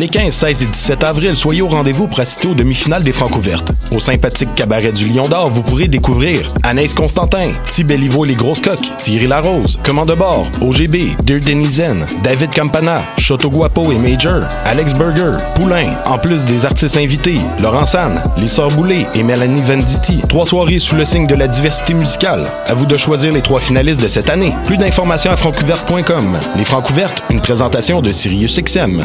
Les 15, 16 et 17 avril, soyez au rendez-vous pour assister aux demi-finales des Francouvertes. Au sympathique cabaret du Lion d'Or, vous pourrez découvrir Anaïs Constantin, Tibelivo Les Grosses Coques, Thierry Larose, Commande bord, OGB, Dear Denizen, David Campana, Choto Guapo et Major, Alex Burger, Poulain, en plus des artistes invités, Laurent San, Les Sœurs et Mélanie Venditti. Trois soirées sous le signe de la diversité musicale. À vous de choisir les trois finalistes de cette année. Plus d'informations à francouverte.com. Les Francouvertes, une présentation de Sirius XM.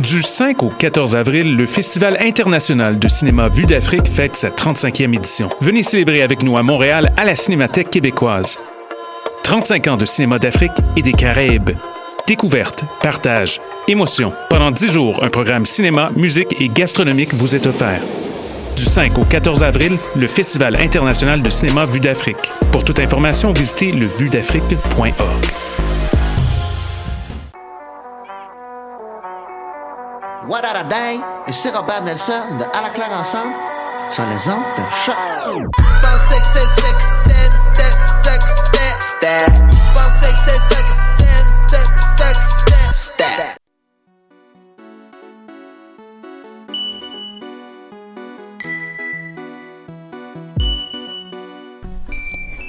Du 5 au 14 avril, le Festival international de cinéma Vue d'Afrique fête sa 35e édition. Venez célébrer avec nous à Montréal à la Cinémathèque québécoise. 35 ans de cinéma d'Afrique et des Caraïbes. Découverte, partage, émotion. Pendant 10 jours, un programme cinéma, musique et gastronomique vous est offert. Du 5 au 14 avril, le Festival international de cinéma Vue d'Afrique. Pour toute information, visitez levuedafrique.org. What a Day et c'est Robert Nelson de À la claire ensemble sur les ondes de choc.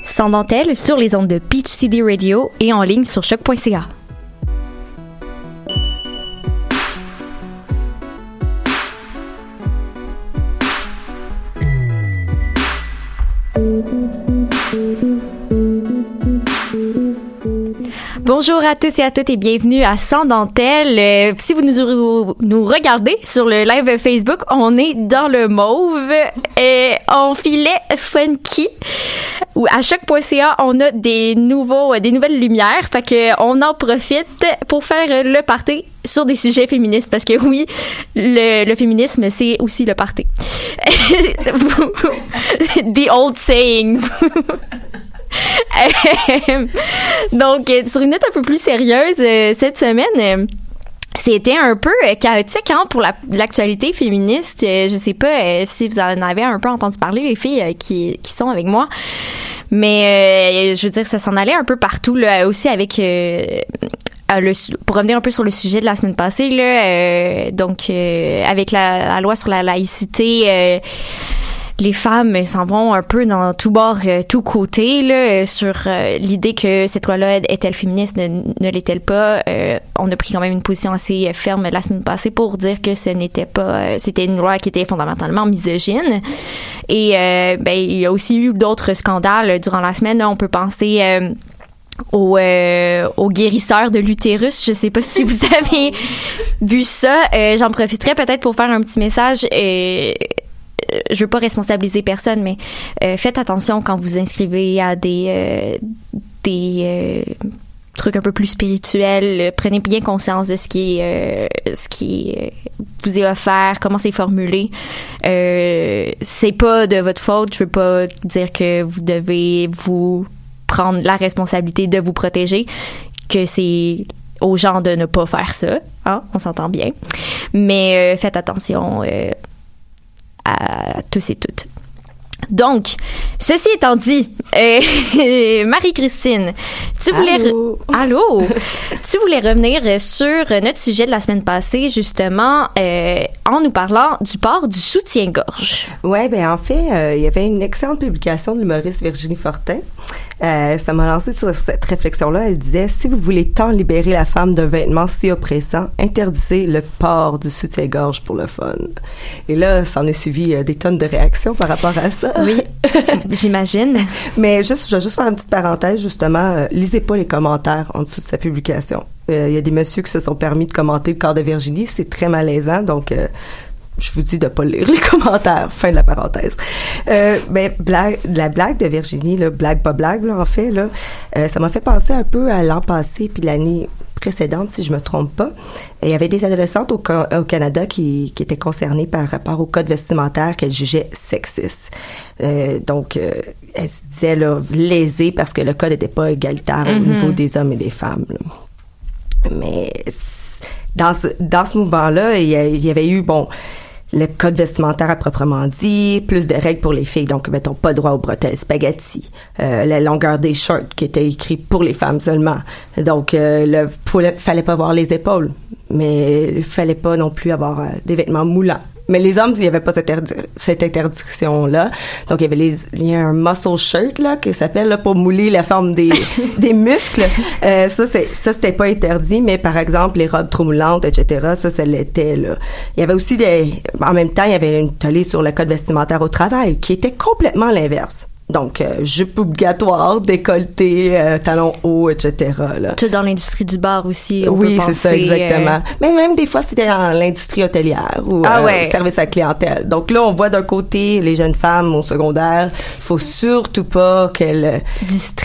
Sans dentelle sur les ondes de Peach City Radio et en ligne sur choc.ca. Mm-hmm. Bonjour à tous et à toutes et bienvenue à Sans Dentelle. Euh, si vous nous, regardez sur le live Facebook, on est dans le mauve et on filet funky. Ou à chaque.ca, on a des nouveaux, des nouvelles lumières. Fait que on en profite pour faire le party sur des sujets féministes parce que oui, le, le féminisme c'est aussi le party. The old saying. Donc, euh, sur une note un peu plus sérieuse, euh, cette semaine, euh, c'était un peu chaotique hein, pour l'actualité féministe. je sais pas si vous en avez un peu entendu parler, les filles qui, sont avec moi. Mais je veux dire, ça s'en allait un peu partout, là, aussi avec... Pour revenir un peu sur le sujet de la semaine passée, là, donc avec la, la, loi sur la laïcité, les femmes s'en vont un peu dans tout bord, euh, tout côté là, sur euh, l'idée que cette loi-là est-elle féministe, ne, ne l'est-elle pas? Euh, on a pris quand même une position assez ferme la semaine passée pour dire que ce n'était pas, c'était une loi qui était fondamentalement misogyne. Et ben il y a aussi eu d'autres scandales durant la semaine. on peut penser euh, au de l'utérus. Je sais pas si vous avez vu ça. J'en profiterai peut-être pour faire un petit message. Euh, euh, je veux pas responsabiliser personne, mais euh, faites attention quand vous inscrivez à des euh, des trucs un peu plus spirituels. Prenez bien conscience de ce qui est ce qui vous est offert, comment c'est formulé. c'est pas de votre faute. Je veux pas dire que vous devez vous prendre la responsabilité de vous protéger, que c'est aux gens de ne pas faire ça. Hein, on s'entend bien. Mais faites attention à tous et toutes. Donc, ceci étant dit, euh, Marie-Christine, tu voulais allô, allô? tu voulais revenir sur notre sujet de la semaine passée justement euh, en nous parlant du port du soutien-gorge. Ouais, ben en fait, euh, il y avait une excellente publication de l'humoriste Virginie Fortin. ça m'a lancé sur cette réflexion-là. Elle disait si vous voulez tant libérer la femme d'un vêtement si oppressant, interdisez le port du soutien-gorge pour le fun. Et là, ça en est suivi des tonnes de réactions par rapport à ça. Oui, j'imagine. Mais juste, je vais juste faire une petite parenthèse, justement. euh, lisez pas les commentaires en dessous de sa publication. Euh, Il y a des messieurs qui se sont permis de commenter le corps de Virginie. C'est très malaisant, donc euh, je vous dis de pas lire les commentaires. Fin de la parenthèse. Euh, mais blague, la blague de Virginie, là, blague pas blague, là, en fait, là, euh, ça m'a fait penser un peu à l'an passé puis l'année précédente, si je me trompe pas. Il y avait des adolescentes au, Ca- au Canada qui, qui étaient concernées par rapport au code vestimentaire qu'elles jugeaient sexiste. Euh, donc, euh, elles se disaient là, lésées parce que le code n'était pas égalitaire au niveau des hommes et des femmes. là. Mais dans ce, dans ce mouvement-là, il il y avait eu, bon, le code vestimentaire à proprement dit, plus de règles pour les filles, donc mettons pas droit aux bretelles spaghetti, euh, la longueur des shorts qui était écrit pour les femmes seulement, donc euh, le fallait, fallait pas voir les épaules, mais fallait pas non plus avoir euh, des vêtements moulants. Mais les hommes, il n'y avait pas cette, interdi- cette interdiction-là. Donc, il y avait les, il y a un muscle shirt, là, qui s'appelle, là, pour mouler la forme des, des muscles. Euh, ça, c'est, ça, c'était pas interdit, mais par exemple, les robes trop moulantes, etc., ça, ça l'était, là. Il y avait aussi des, en même temps, il y avait une tollée sur le code vestimentaire au travail, qui était complètement l'inverse. Donc, euh, jupe obligatoire, décolleté, euh, talons hauts, etc., là. Tout dans l'industrie du bar aussi. on Oui, c'est ça, exactement. euh, Mais même des fois, c'était dans l'industrie hôtelière ou Ah euh, ouais. service à clientèle. Donc là, on voit d'un côté les jeunes femmes au secondaire, faut surtout pas qu'elles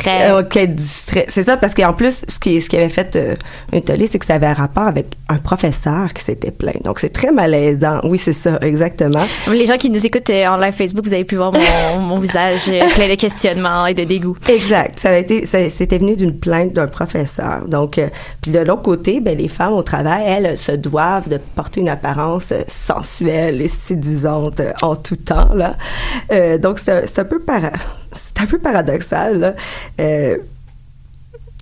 euh, qu'elles distraient. C'est ça, parce qu'en plus, ce qui, ce qui avait fait euh, un tollé, c'est que ça avait un rapport avec un professeur qui s'était plaint. Donc c'est très malaisant. Oui, c'est ça, exactement. Les gens qui nous écoutent en live Facebook, vous avez pu voir mon, mon visage plein de questionnements et de dégoût. Exact. Ça a été, c'était venu d'une plainte d'un professeur. Donc, euh, puis de l'autre côté, ben les femmes au travail, elles, se doivent de porter une apparence euh, sensuelle et séduisante euh, en tout temps là. Euh, donc c'est, un peu para, c'est un peu paradoxal. Là. Euh,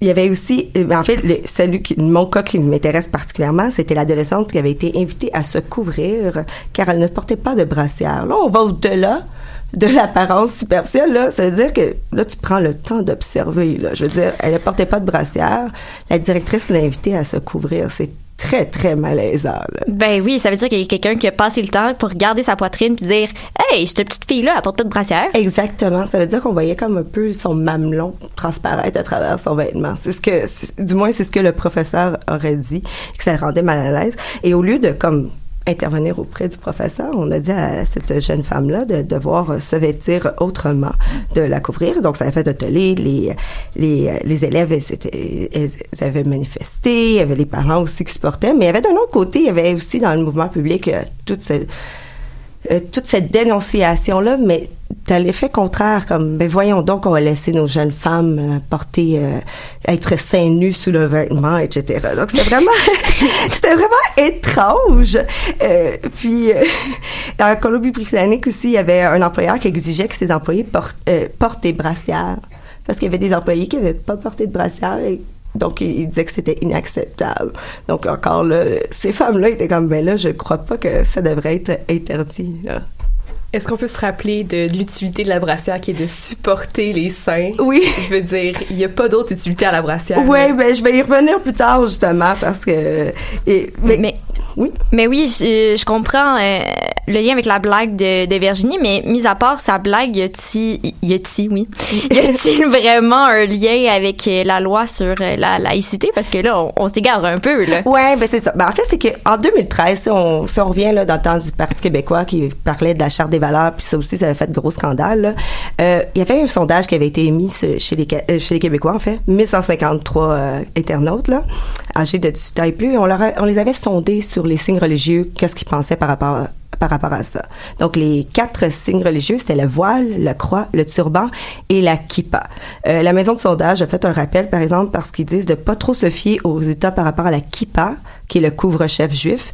il y avait aussi, euh, en fait, celui qui, mon cas qui m'intéresse particulièrement, c'était l'adolescente qui avait été invitée à se couvrir car elle ne portait pas de brassière. Là, on va au-delà de l'apparence superficielle, là. Ça veut dire que, là, tu prends le temps d'observer, là. Je veux dire, elle ne portait pas de brassière. La directrice l'a invitée à se couvrir. C'est très, très malaisant, là. Ben oui, ça veut dire qu'il y a quelqu'un qui a passé le temps pour regarder sa poitrine puis dire Hey, cette petite fille-là, elle porte pas de brassière. Exactement. Ça veut dire qu'on voyait comme un peu son mamelon transparaître à travers son vêtement. C'est ce que, du moins, c'est ce que le professeur aurait dit, que ça rendait mal à l'aise. Et au lieu de, comme, intervenir auprès du professeur, on a dit à cette jeune femme-là de devoir se vêtir autrement, de la couvrir. Donc, ça a fait atelier. Les, les, les élèves, elles avaient manifesté. Il y avait les parents aussi qui se portaient. Mais il y avait d'un autre côté, il y avait aussi dans le mouvement public euh, toute cette, euh, toute cette dénonciation-là, mais t'as l'effet contraire, comme, ben voyons donc, on va laisser nos jeunes femmes euh, porter, euh, être seins nus sous le vêtement, etc. Donc c'était vraiment, c'était vraiment étrange. Euh, puis, euh, dans la Colombie-Britannique aussi, il y avait un employeur qui exigeait que ses employés portent, euh, portent des brassières. Parce qu'il y avait des employés qui n'avaient pas porté de brassière et donc, il, il disait que c'était inacceptable. Donc, encore là, ces femmes-là étaient comme, ben là, je crois pas que ça devrait être interdit. là. Est-ce qu'on peut se rappeler de, de l'utilité de la brassière qui est de supporter les seins? Oui. Je veux dire, il n'y a pas d'autre utilité à la brassière. Ouais, ben je vais y revenir plus tard justement parce que et, mais, Mais, oui. mais oui, je, je comprends euh, le lien avec la blague de, de Virginie, mais mis à part sa blague, y a-t-il, oui, y a-t-il vraiment un lien avec euh, la loi sur euh, la laïcité? Parce que là, on, on s'égare un peu, là. Ouais, ben c'est ça. Ben en fait, c'est que en 2013, si on, si on revient là dans le temps du Parti québécois qui parlait de la charte des valeurs, puis ça aussi, ça avait fait de gros euh, il y avait un sondage qui avait été émis chez les chez les Québécois en fait, 1153 euh, internautes là, âgés de 18 ans et plus. On leur a- on les avait sondés sur les signes religieux, qu'est-ce qu'ils pensaient par rapport à par rapport à ça. Donc, les quatre signes religieux, c'était le voile, la croix, le turban et la kippa. Euh, la maison de sondage a fait un rappel, par exemple, parce qu'ils disent de pas trop se fier aux résultats par rapport à la kippa, qui est le couvre-chef juif,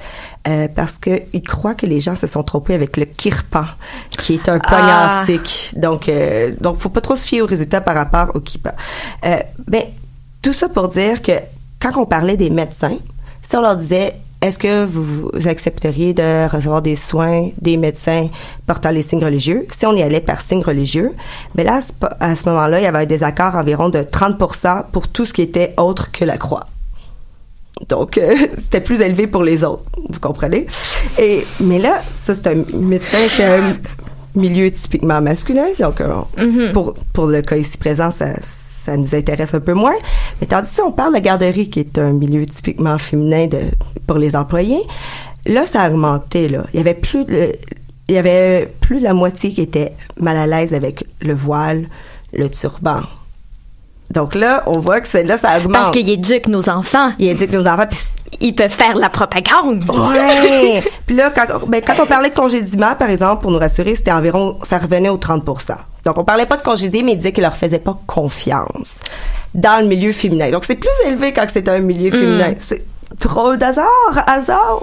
euh, parce qu'ils croient que les gens se sont trompés avec le kirpan, qui est un poignard Ah. sikh. Donc, euh, donc, faut pas trop se fier aux résultats par rapport au kippa. Euh, ben, tout ça pour dire que quand on parlait des médecins, si on leur disait est-ce que vous, vous accepteriez de recevoir des soins des médecins portant les signes religieux? Si on y allait par signes religieux, ben là, à ce- moment-là, il y avait un désaccord environ de 30% pour tout ce qui était autre que la croix. Donc, euh, c'était plus élevé pour les autres, vous comprenez? Et, mais là, ça, c'est un médecin, c'est un, milieu typiquement masculin. Donc, euh, Mhm. pour, pour le cas ici présent, ça, ça nous intéresse un peu moins. Mais tandis si on parle de garderie, qui est un milieu typiquement féminin de, pour les employés, là, ça a augmenté. Là. Il y avait plus de, il y avait plus de la moitié qui était mal à l'aise avec le voile, le turban. Donc là, on voit que c'est là, ça augmente. Parce qu'ils éduquent nos enfants. Il indique nos enfants, puis Ils peuvent faire la propagande. Ouais. Puis là, quand, ben, quand on parlait de congédiement, par exemple, pour nous rassurer, c'était environ, ça revenait aux 30 Donc, on parlait pas de congédier, mais il disait qu'il leur faisait pas confiance dans le milieu féminin. Donc, c'est plus élevé quand c'est un milieu féminin. C'est drôle d'hasard, hasard.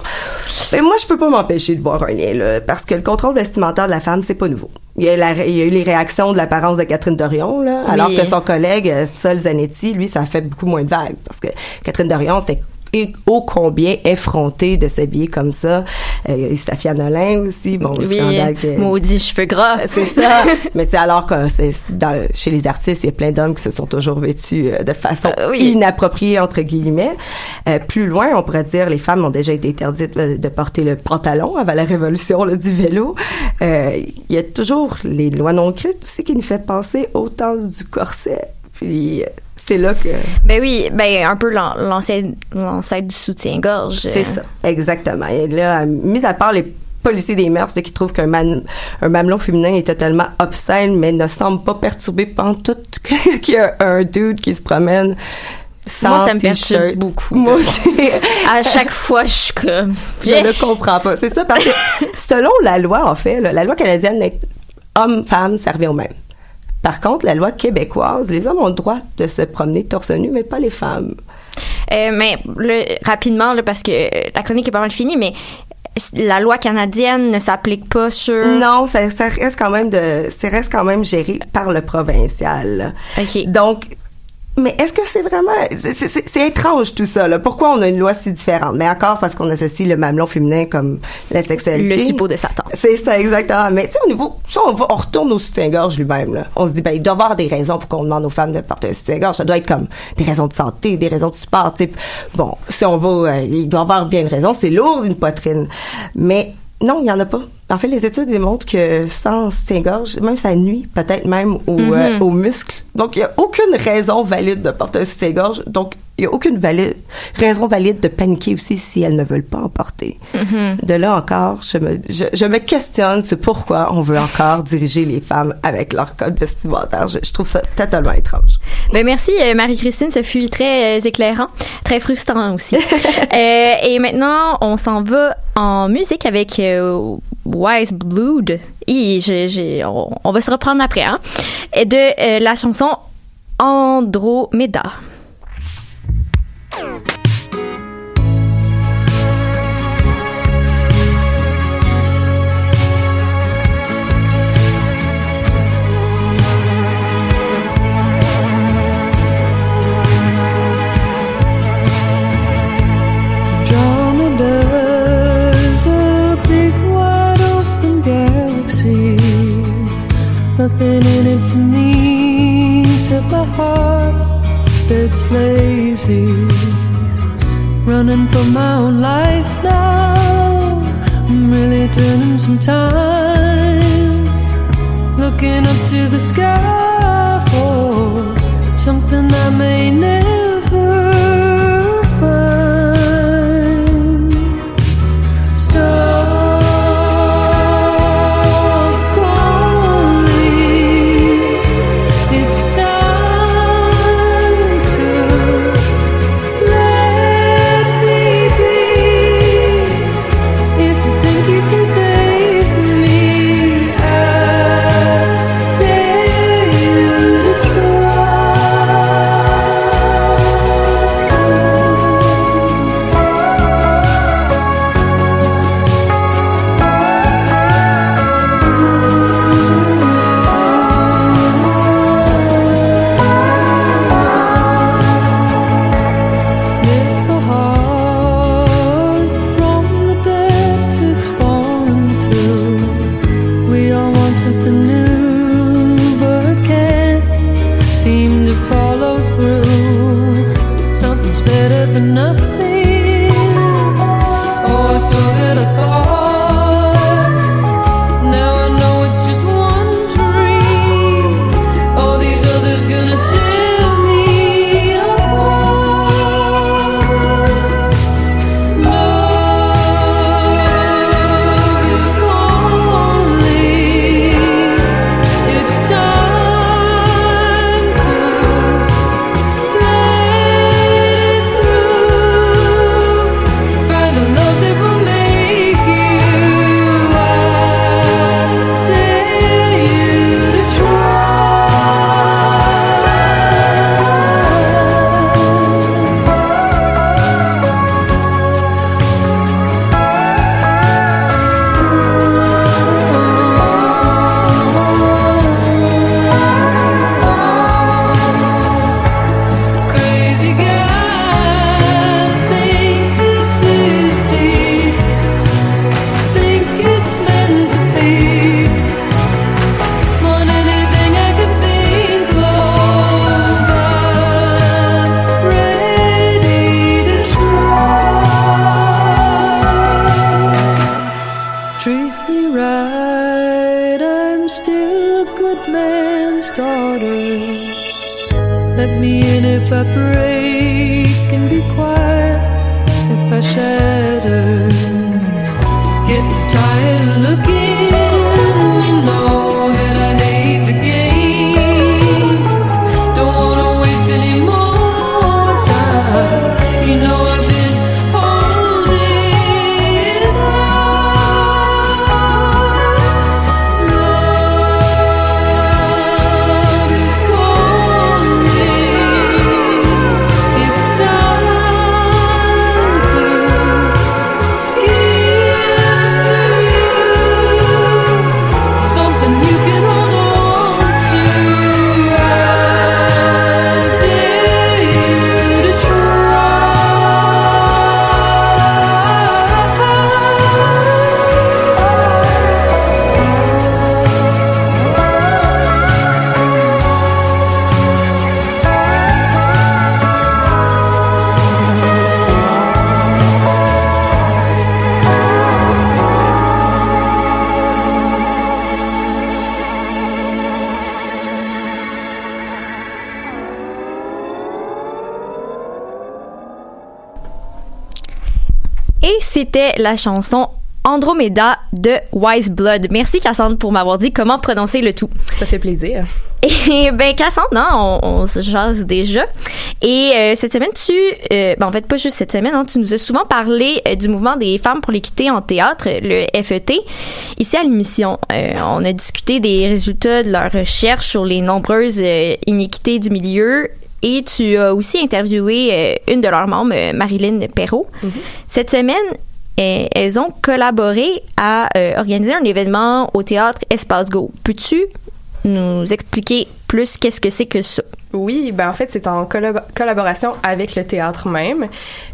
Mais moi, je peux pas m'empêcher de voir un lien, là, parce que le contrôle vestimentaire de la femme, c'est pas nouveau. Il y, a la- il y a eu les réactions de l'apparence de Catherine Dorion, là, Oui. alors que son collègue euh, Sol Zanetti, lui, ça a fait beaucoup moins de vagues, parce que Catherine Dorion, c'était et ô combien effronté de s'habiller comme ça. Euh, Safia Nolin aussi, bon, le Oui, scandale que... maudit cheveux gras. C'est ça. Mais tu sais, alors que c'est dans, chez les artistes, il y a plein d'hommes qui se sont toujours vêtus euh, de façon Euh, oui. inappropriée, entre guillemets. Euh, plus loin, on pourrait dire, les femmes ont déjà été interdites euh, de porter le pantalon avant la révolution là, du vélo. Euh, Il y a toujours les lois non écrites aussi qui nous fait penser au temps du corset. Puis euh, c'est là que... Ben oui, ben un peu l'an- l'ancêtre du soutien-gorge. C'est ça, exactement. Et là, mis à part les policiers des mœurs qui trouvent qu'un un mamelon féminin est totalement obscène, mais ne semble pas perturbé pendant tout qu'il y a un dude qui se promène sans Moi, ça me perturbe beaucoup. Moi aussi. À chaque fois, je suis comme. Je ne comprends pas. C'est ça parce que selon la loi, en fait, là, la loi canadienne, hommes-femmes, ça revient au même. Par contre, la loi québécoise, les hommes ont le droit de se promener torse nu, mais pas les femmes. Euh, mais le- rapidement, là, parce que euh, la chronique est pas mal finie, mais la loi canadienne ne s'applique pas sur. Non, ça, ça reste quand même de, ça reste quand même géré par le provincial. OK. Donc, mais est-ce que c'est vraiment, c'est- étrange tout ça. Là? Pourquoi on a une loi si différente? Mais encore parce qu'on associe le mamelon féminin comme la sexualité. Le suppôt de Satan. C'est ça, exactement. Mais tu sais, au niveau, si on, va, on retourne au soutien-gorge lui-même, là. On se dit, ben, il doit y avoir des raisons pour qu'on demande aux femmes de porter un soutien-gorge. Ça doit être comme des raisons de santé, des raisons de support, tu sais. Bon, si on va, euh, il doit y avoir bien une raison. C'est lourd, une poitrine. Mais non, il y en a pas. En fait, les études démontrent que sans soutien-gorge, même ça nuit peut-être même aux, euh, aux muscles. Donc, il y a aucune raison valide de porter un soutien-gorge. Donc, il y a aucune valide, raison valide de paniquer aussi si elles ne veulent pas en porter. De là encore, je me, je, je me questionne sur pourquoi on veut encore diriger les femmes avec leur code vestimentaire. Je, je trouve ça totalement étrange. Ben merci euh, Marie-Christine, ce fut très euh, éclairant, très frustrant aussi. Euh, et maintenant, on s'en va en musique avec euh, Wise Blood. Et on, on va se reprendre après, hein? De la chanson Andromeda. Heart that's lazy. Running for my own life now. I'm really turning some time. Looking up to the sky for something I may never c'était la chanson Andromeda de Wise Blood. Merci Cassandre pour m'avoir dit comment prononcer le tout. Ça fait plaisir. Et ben Cassandre, hein, on, on se jase déjà. Et euh, cette semaine, tu, euh, ben, en fait pas juste cette semaine, hein, tu nous as souvent parlé euh, du mouvement des femmes pour l'équité en théâtre, le FET. Ici à l'émission, on a discuté des résultats de leur recherche sur les nombreuses iniquités du milieu. Et tu as aussi interviewé une de leurs membres, Marilyn Perrault. Cette semaine, elles ont collaboré à euh, organiser un événement au théâtre Espace Go. Peux-tu nous expliquer plus qu'est-ce que c'est que ça? Oui, ben en fait, c'est en collab- collaboration avec le théâtre même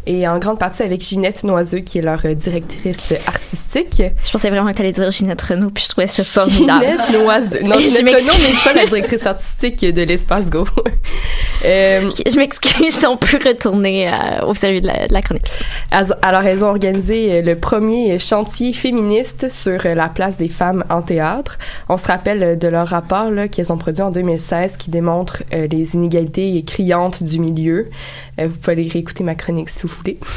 et en grande partie avec Ginette Noiseux, qui est leur euh, directrice artistique. Je pensais vraiment que t'allais dire Ginette Renault, puis je trouvais ça formidable. Ginette Noiseux. Non, Je Ginette. Renaud n'est pas la directrice artistique de l'Espace Go. Euh, Je m'excuse on peut retourner euh, au sérieux de la, de la chronique. Alors, elles ont organisé le premier chantier féministe sur la place des femmes en théâtre. On se rappelle de leur rapport qu'elles ont produit en 2016 qui démontre euh, les inégalités criantes du milieu. Euh, vous pouvez aller réécouter ma chronique si vous voulez.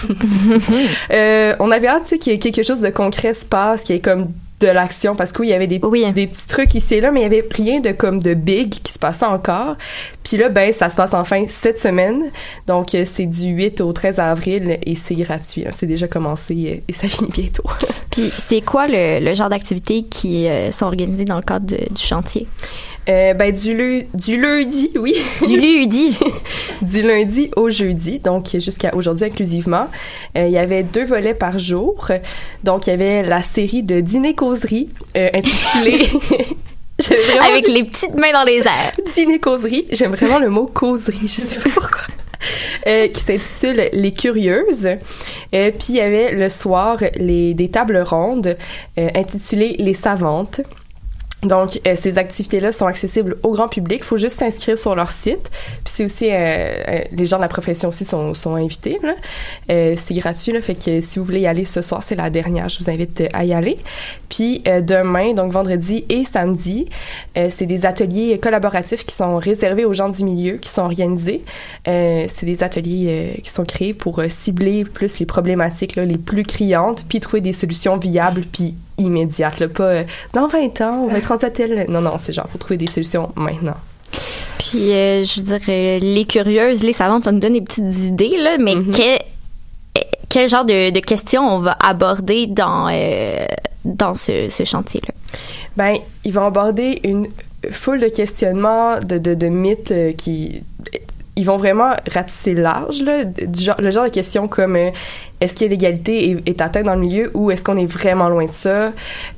Euh, on avait hâte qu'il y ait quelque chose de concret se passe, qu'il y ait comme de l'action parce qu'il y avait des, Oui. des petits trucs ici et là mais il y avait rien de comme de big qui se passait encore puis là ben ça se passe enfin cette semaine donc euh, c'est du 8 au 13 avril et c'est gratuit là. c'est déjà commencé et ça finit bientôt Puis c'est quoi le, le genre d'activités qui euh, sont organisées dans le cadre de- du chantier? Euh, ben du, lu- du lundi oui Du lundi. du lundi au jeudi, donc jusqu'à aujourd'hui inclusivement. Euh, il y avait deux volets par jour. Donc, il y avait la série de dîner-causerie euh, intitulée... Avec les petites mains dans les airs. dîner-causerie. J'aime vraiment le mot causerie, je sais pas pourquoi. Euh, qui s'intitule Les Curieuses. Euh, puis il y avait le soir les, des tables rondes euh, intitulées Les Savantes. Donc, euh, ces activités-là sont accessibles au grand public. Il faut juste s'inscrire sur leur site. Puis c'est aussi, euh, euh, les gens de la profession aussi sont, sont invités. là. Euh, c'est gratuit, là, fait que si vous voulez y aller ce soir, c'est la dernière. Je vous invite euh, à y aller. Puis euh, demain, donc vendredi et samedi, c'est des ateliers collaboratifs qui sont réservés aux gens du milieu, qui sont organisés. C'est des ateliers qui sont créés pour cibler plus les problématiques là, les plus criantes, puis trouver des solutions viables puis immédiates. Là, pas euh, dans 20 ans, on va être rendu à tel... Non, non, c'est genre pour trouver des solutions maintenant. Puis, euh, je veux dire, euh, les curieuses, les savantes, ça nous donne des petites idées, là, mais Mhm. que- euh, quel genre de, de questions on va aborder dans, euh, dans ce, ce chantier-là? Ben, ils vont aborder une foule de questionnements, de, de, de mythes qui... Ils vont vraiment ratisser large, là, du genre, le genre de questions comme euh, est-ce que l'égalité est, est atteinte dans le milieu ou est-ce qu'on est vraiment loin de ça?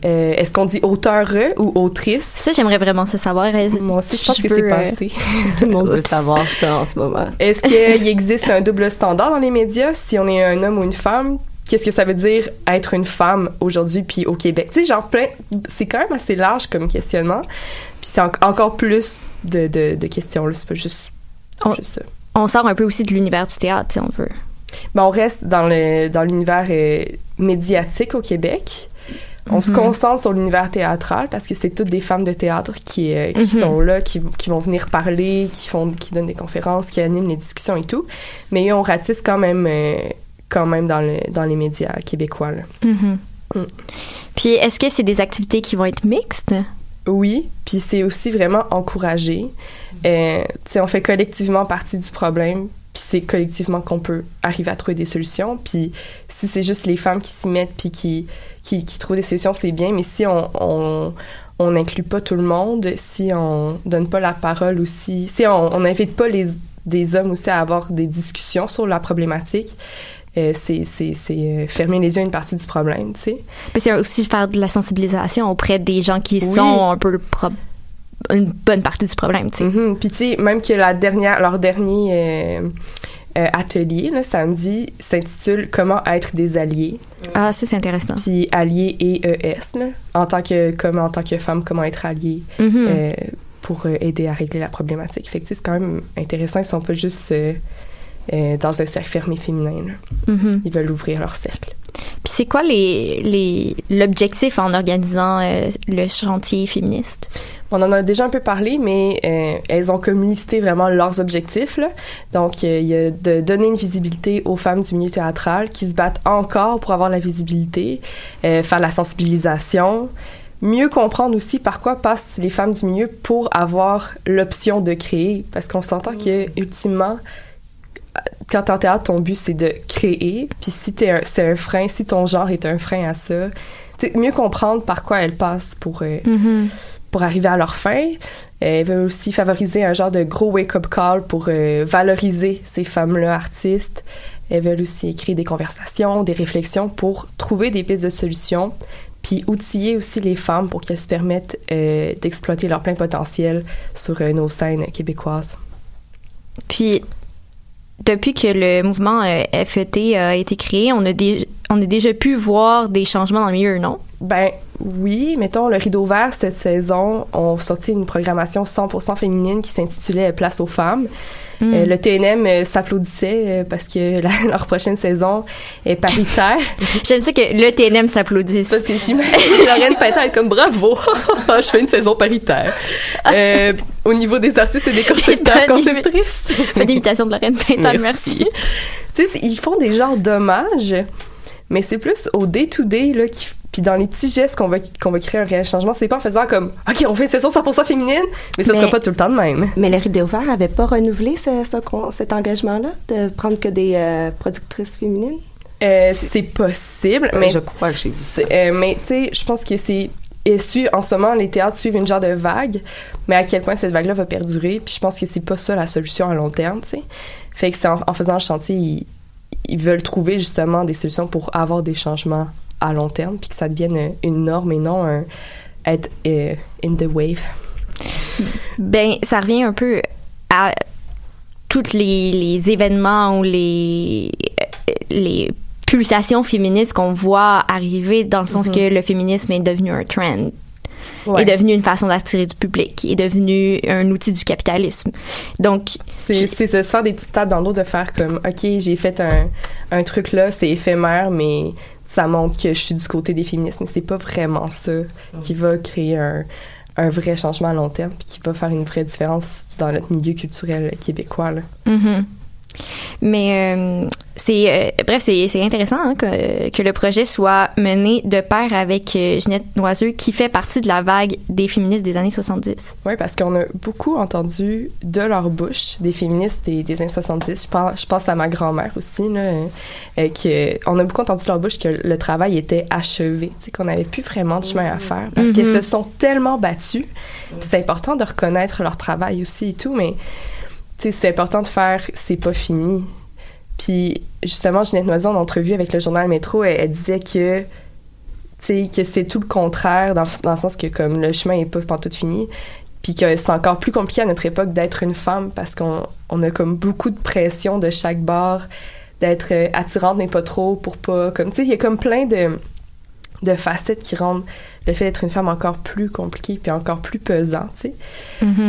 Euh, est-ce qu'on dit auteur ou autrice? Ça, j'aimerais vraiment ça savoir. Euh, Moi aussi, je pense je que c'est euh, passé. Tout le monde veut savoir ça en ce moment. Est-ce qu'il existe un double standard dans les médias? Si on est un homme ou une femme? Qu'est-ce que ça veut dire être une femme aujourd'hui puis au Québec? Tu sais, genre plein, c'est quand même assez large comme questionnement. Puis c'est en- encore plus de, de, de questions, là. C'est pas juste, On- juste ça. On sort un peu aussi de l'univers du théâtre, si on veut. Ben, on reste dans le dans l'univers euh, médiatique au Québec. On se Mhm. concentre sur l'univers théâtral parce que c'est toutes des femmes de théâtre qui, euh, qui Mhm. sont là, qui, qui vont venir parler, qui font, qui donnent des conférences, qui animent les discussions et tout. Mais on ratisse quand même, euh, quand même dans, le, dans les médias québécois. là. Mhm. Mm. Puis est-ce que c'est des activités qui vont être mixtes? Oui, puis c'est aussi vraiment encouragé. Euh, on fait collectivement partie du problème, puis c'est collectivement qu'on peut arriver à trouver des solutions. Puis si c'est juste les femmes qui s'y mettent puis qui, qui, trouvent des solutions, c'est bien. Mais si on on n'inclut pas tout le monde, si on donne pas la parole aussi, si on on n'invite pas les des hommes aussi à avoir des discussions sur la problématique, euh, c'est euh, fermer les yeux à une partie du problème, tu sais. Puis c'est aussi faire de la sensibilisation auprès des gens qui Oui. sont un peu une bonne partie du problème, tu sais. Mhm. Puis tu sais, même que la dernière, leur dernier euh, atelier, là, samedi, s'intitule Comment être des alliés. Ah, ça, c'est intéressant. Puis alliés et ES, là, en tant que, comme en tant que femme, comment être alliée Mhm. euh, pour aider à régler la problématique. Fait que c'est quand même intéressant. Ils sont pas juste euh, euh, dans un cercle fermé féminin. Mhm. Ils veulent ouvrir leur cercle. Puis c'est quoi les les l'objectif en organisant euh, le chantier féministe? On en a déjà un peu parlé, mais euh, elles ont comme listé vraiment leurs objectifs. Là. Donc, euh, il y a de donner une visibilité aux femmes du milieu théâtral qui se battent encore pour avoir la visibilité, faire la sensibilisation, mieux comprendre aussi par quoi passent les femmes du milieu pour avoir l'option de créer. Parce qu'on s'entend que, ultimement, quand t'es en théâtre, ton but, c'est de créer. Puis si t'es un- c'est un frein, si ton genre est un frein à ça, t'sais, mieux comprendre par quoi elles passent pour... euh, pour arriver à leur fin. Euh, Ils veulent aussi favoriser un genre de gros wake-up call pour euh, valoriser ces femmes-là artistes. Elles veulent aussi écrire des conversations, des réflexions pour trouver des pistes de solutions, puis outiller aussi les femmes pour qu'elles se permettent d'exploiter leur plein potentiel sur nos scènes québécoises. Puis depuis que le mouvement euh, FET a été créé, on a on a déjà pu voir des changements dans le milieu, non? Ben oui, mettons le rideau vert cette saison, on sorti une programmation 100% féminine qui s'intitulait Place aux femmes. Mm. Euh, le TNM euh, s'applaudissait euh, parce que la- leur prochaine saison est paritaire. J'aime ça que le TNM s'applaudisse. parce que j'imagine Lorraine Pintal est comme bravo, je fais une saison paritaire. Au niveau des artistes et des concepteurs, Bonne conceptrices. Pas d'imitation de Lorraine Pintal, merci. tu sais, ils font des genres d'hommages, mais c'est plus au day-to-day, là, qui- puis dans les petits gestes qu'on va, qu'on va créer un réel changement. C'est pas en faisant comme, OK, on fait une saison 100% féminine, mais ça Mais- sera pas tout le temps de même. Mais le rideau vert avait pas renouvelé ce- cet engagement-là de prendre que des euh, productrices féminines? Euh, c'est possible, mais je crois que j'ai vu. C'est- euh, mais tu sais, je pense que c'est et suit- en ce moment les théâtres suivent une genre de vague, mais à quel point cette vague-là va perdurer, puis je pense que c'est pas ça la solution à long terme, tu sais. Fait que c'est en, en faisant le chantier, ils veulent trouver justement des solutions pour avoir des changements à long terme, puis que ça devienne euh, une norme et non un être euh, in the wave. Ben, ça revient un peu à tous les, les événements ou les, euh, les pulsations féministes qu'on voit arriver dans le sens Mhm. que le féminisme est devenu un trend, Ouais. est devenu une façon d'attirer du public, est devenu un outil du capitalisme. Donc, C'est se faire des petites tables dans le dos, de faire comme, OK, j'ai fait un, un truc là, c'est éphémère, mais ça montre que je suis du côté des féministes. Mais c'est pas vraiment ça qui va créer un, un vrai changement à long terme, puis qui va faire une vraie différence dans notre milieu culturel québécois. Là. Mhm. Mais euh, c'est euh, bref, c'est c'est intéressant hein, que, que le projet soit mené de pair avec euh, Ginette Noiseux, qui fait partie de la vague des féministes des années 70. Oui, parce qu'on a beaucoup entendu de leur bouche des féministes des, des années 70. Je pense, je pense à ma grand-mère aussi, là, euh, que on a beaucoup entendu de leur bouche que le travail était achevé, tu sais, qu'on n'avait plus vraiment de chemin à faire parce Mhm. qu'elles se sont tellement battues. C'est important de reconnaître leur travail aussi et tout, mais c'est important de faire c'est pas fini. Puis justement, Ginette Noison, en entrevue avec le journal Métro, elle, disait que que c'est tout le contraire dans, le- sens que comme le chemin est pas pantoute fini puis que c'est encore plus compliqué à notre époque d'être une femme parce qu'on on a comme beaucoup de pression de chaque barre d'être euh, attirante mais pas trop pour pas comme tu sais il y a comme plein de de facettes qui rendent le fait d'être une femme encore plus compliqué puis encore plus pesant tu sais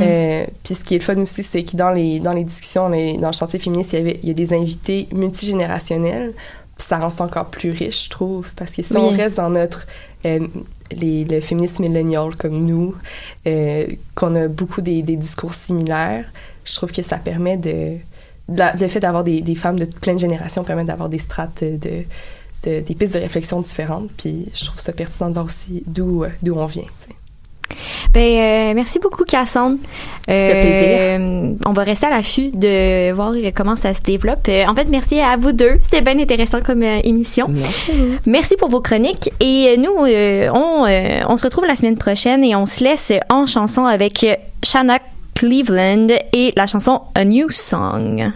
euh, puis ce qui est le fun aussi, c'est que dans les, dans les discussions, les- dans le chantier féministe, il y, avait, il y a des invités multigénérationnels. Puis ça rend ça encore plus riche, je trouve, parce que si on reste dans notre euh, les, le féminisme millénial comme nous, euh, qu'on a beaucoup des, des discours similaires, je trouve que ça permet de, de la- le fait d'avoir des, des femmes de plein de générations permet d'avoir des strates de, de- des pistes de réflexion différentes. Puis je trouve ça pertinent de voir aussi d'où euh, d'où on vient. Ben, euh, merci beaucoup, Cassandre. fait Euh, on va rester à l'affût de voir comment ça se développe. Euh, en fait, merci à vous deux. C'était bien intéressant comme euh, émission. Merci. Merci pour vos chroniques. Et nous, euh, on, euh, on se retrouve la semaine prochaine et on se laisse en chanson avec Shanna Cleveland et la chanson A New Song.